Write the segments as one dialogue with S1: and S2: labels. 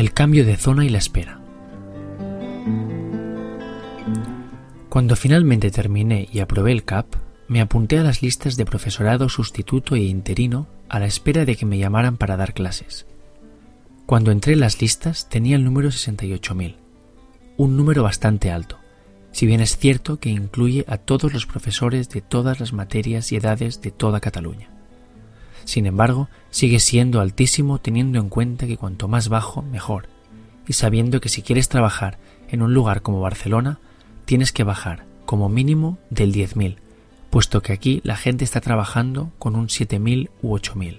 S1: El cambio de zona y la espera. Cuando finalmente terminé y aprobé el CAP, me apunté a las listas de profesorado sustituto e interino a la espera de que me llamaran para dar clases. Cuando entré en las listas tenía el número 68.000, un número bastante alto, si bien es cierto que incluye a todos los profesores de todas las materias y edades de toda Cataluña. Sin embargo, sigue siendo altísimo teniendo en cuenta que cuanto más bajo, mejor, y sabiendo que si quieres trabajar en un lugar como Barcelona, tienes que bajar como mínimo del 10.000, puesto que aquí la gente está trabajando con un 7.000 u 8.000.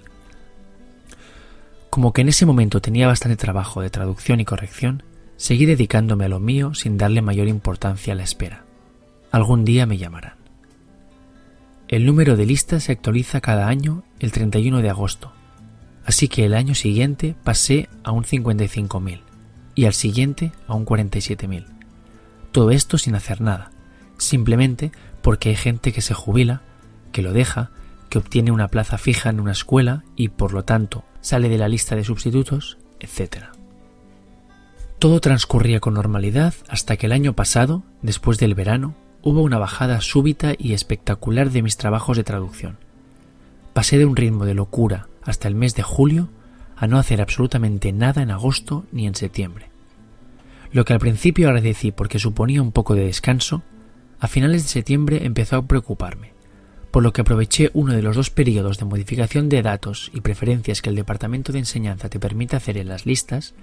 S1: Como que en ese momento tenía bastante trabajo de traducción y corrección, seguí dedicándome a lo mío sin darle mayor importancia a la espera. Algún día me llamarán. El número de listas se actualiza cada año el 31 de agosto, así que el año siguiente pasé a un 55.000 y al siguiente a un 47.000. Todo esto sin hacer nada, simplemente porque hay gente que se jubila, que lo deja, que obtiene una plaza fija en una escuela y por lo tanto sale de la lista de sustitutos, etc. Todo transcurría con normalidad hasta que el año pasado, después del verano, hubo una bajada súbita y espectacular de mis trabajos de traducción. Pasé de un ritmo de locura hasta el mes de julio a no hacer absolutamente nada en agosto ni en septiembre. Lo que al principio agradecí porque suponía un poco de descanso, a finales de septiembre empezó a preocuparme, por lo que aproveché uno de los dos periodos de modificación de datos y preferencias que el Departamento de Enseñanza te permite hacer en las listas,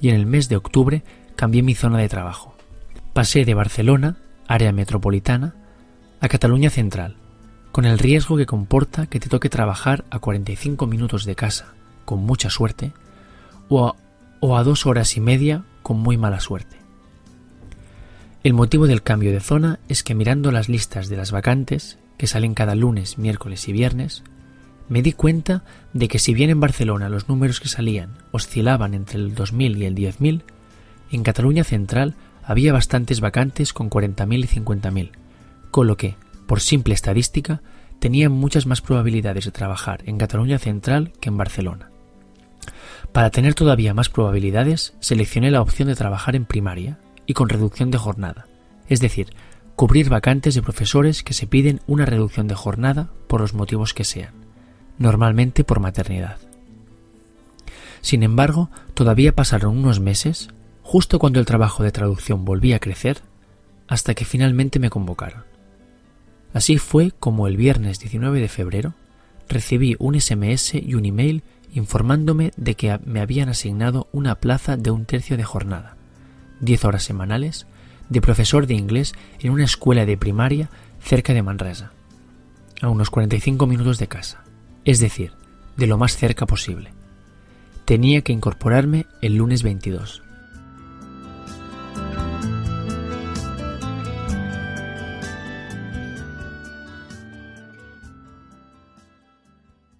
S1: y en el mes de octubre cambié mi zona de trabajo. Pasé de Barcelona, área metropolitana, a Cataluña Central, con el riesgo que comporta que te toque trabajar a 45 minutos de casa, con mucha suerte, o a, o a dos horas y media con muy mala suerte. El motivo del cambio de zona es que mirando las listas de las vacantes, que salen cada lunes, miércoles y viernes, me di cuenta de que si bien en Barcelona los números que salían oscilaban entre el 2000 y el 10.000, en Cataluña Central había bastantes vacantes con 40.000 y 50.000, con lo que, por simple estadística, tenían muchas más probabilidades de trabajar en Cataluña Central que en Barcelona. Para tener todavía más probabilidades, seleccioné la opción de trabajar en primaria y con reducción de jornada, es decir, cubrir vacantes de profesores que se piden una reducción de jornada por los motivos que sean, normalmente por maternidad. Sin embargo, todavía pasaron unos meses justo cuando el trabajo de traducción volvía a crecer, hasta que finalmente me convocaron. Así fue como el viernes 19 de febrero recibí un SMS y un email informándome de que me habían asignado una plaza de un tercio de jornada, diez horas semanales, de profesor de inglés en una escuela de primaria cerca de Manresa, a unos 45 minutos de casa, es decir, de lo más cerca posible. Tenía que incorporarme el lunes 22.